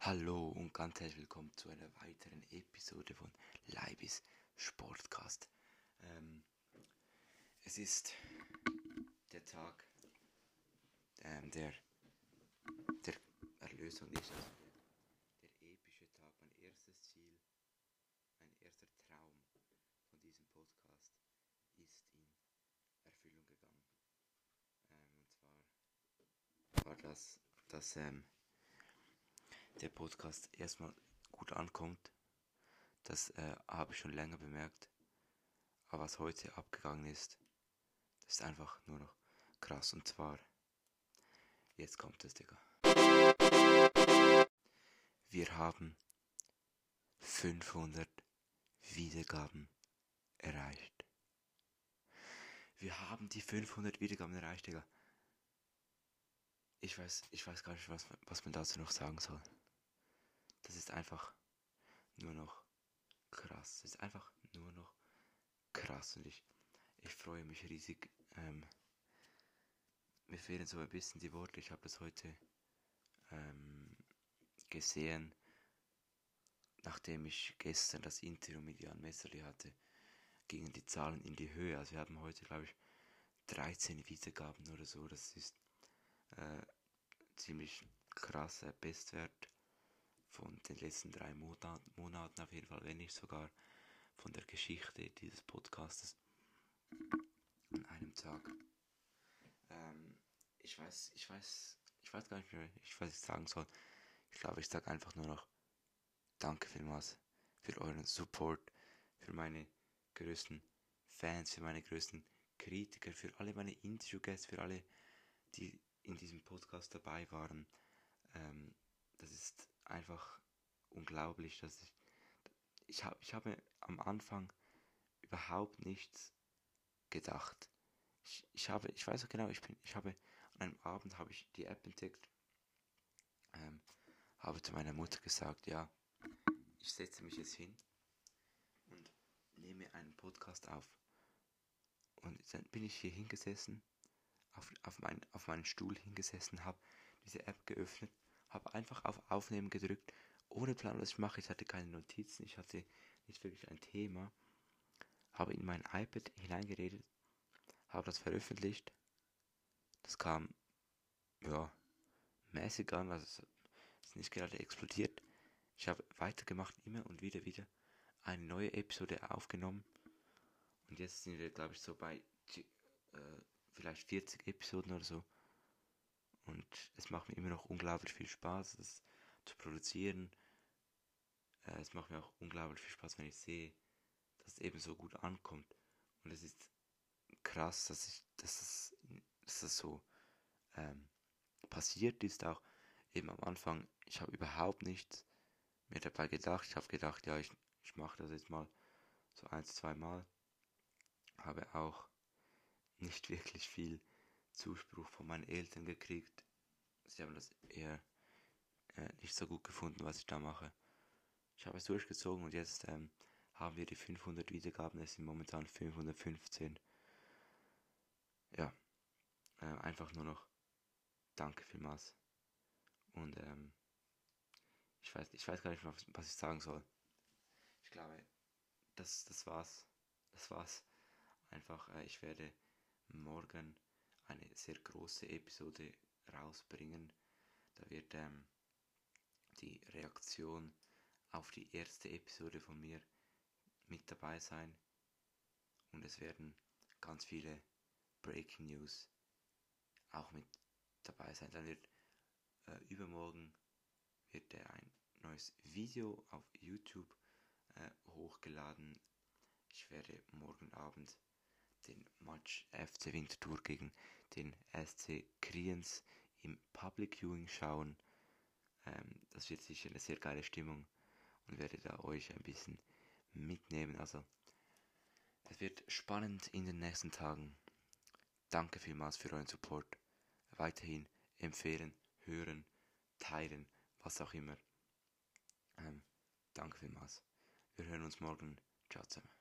Hallo und ganz herzlich willkommen zu einer weiteren Episode von Leibis Sportcast. Ähm, es ist der Tag ähm, der, der Erlösung, nicht also der, der epische Tag, mein erstes Ziel, mein erster Traum von diesem Podcast ist in Erfüllung gegangen. Ähm, und zwar war das, das ähm, der Podcast erstmal gut ankommt. Das äh, habe ich schon länger bemerkt. Aber was heute abgegangen ist, ist einfach nur noch krass. Und zwar, jetzt kommt es, Digga. Wir haben 500 Wiedergaben erreicht. Wir haben die 500 Wiedergaben erreicht, Digga. Ich weiß, ich weiß gar nicht, was, was man dazu noch sagen soll. Das ist einfach nur noch krass. Das ist einfach nur noch krass und ich, ich freue mich riesig. Ähm, mir fehlen so ein bisschen die Worte. Ich habe das heute ähm, gesehen, nachdem ich gestern das Interview mit Jan Messerli hatte, gingen die Zahlen in die Höhe. Also wir haben heute, glaube ich, 13 Wiedergaben oder so. Das ist äh, ziemlich krasser Bestwert von den letzten drei Monaten auf jeden Fall, wenn nicht sogar von der Geschichte dieses Podcastes an einem Tag. Ähm, ich weiß, ich weiß, ich weiß gar nicht mehr, ich weiß, was ich sagen soll. Ich glaube, ich sage einfach nur noch Danke vielmals für euren Support, für meine größten Fans, für meine größten Kritiker, für alle meine Interviewgäste, für alle, die in diesem Podcast dabei waren. Ähm, das ist einfach unglaublich, dass ich ich habe ich habe am Anfang überhaupt nichts gedacht. Ich, ich habe ich weiß auch genau, ich bin ich habe an einem Abend habe ich die App entdeckt. Ähm, habe zu meiner Mutter gesagt, ja, ich setze mich jetzt hin und nehme einen Podcast auf. Und dann bin ich hier hingesessen, auf, auf, mein, auf meinen Stuhl hingesessen, habe diese App geöffnet habe einfach auf Aufnehmen gedrückt, ohne Plan, was ich mache. Ich hatte keine Notizen, ich hatte nicht wirklich ein Thema. Habe in mein iPad hineingeredet, habe das veröffentlicht. Das kam, ja, mäßig an, also es ist nicht gerade explodiert. Ich habe weitergemacht, immer und wieder wieder eine neue Episode aufgenommen. Und jetzt sind wir, glaube ich, so bei äh, vielleicht 40 Episoden oder so. Und es macht mir immer noch unglaublich viel Spaß, es zu produzieren. Äh, es macht mir auch unglaublich viel Spaß, wenn ich sehe, dass es eben so gut ankommt. Und es ist krass, dass ich, dass es, dass es so ähm, passiert ist. Auch eben am Anfang, ich habe überhaupt nichts mir dabei gedacht. Ich habe gedacht, ja, ich, ich mache das jetzt mal so ein, zwei Mal. Habe auch nicht wirklich viel Zuspruch von meinen Eltern gekriegt. Sie haben das eher äh, nicht so gut gefunden, was ich da mache. Ich habe es durchgezogen und jetzt ähm, haben wir die 500 Wiedergaben. Es sind momentan 515. Ja, äh, einfach nur noch Danke vielmals. Und ähm, ich weiß, ich weiß gar nicht, was, was ich sagen soll. Ich glaube, das, das war's. Das war's. Einfach, äh, ich werde morgen eine sehr große Episode rausbringen. Da wird ähm, die Reaktion auf die erste Episode von mir mit dabei sein. Und es werden ganz viele Breaking News auch mit dabei sein. Dann wird äh, übermorgen wird er ein neues Video auf YouTube äh, hochgeladen. Ich werde morgen Abend den Match FC Winterthur gegen den SC Kriens im Public Viewing schauen. Ähm, das wird sicher eine sehr geile Stimmung und werde da euch ein bisschen mitnehmen. Also es wird spannend in den nächsten Tagen. Danke vielmals für euren Support. Weiterhin empfehlen, hören, teilen, was auch immer. Ähm, danke vielmals. Wir hören uns morgen. Ciao zusammen.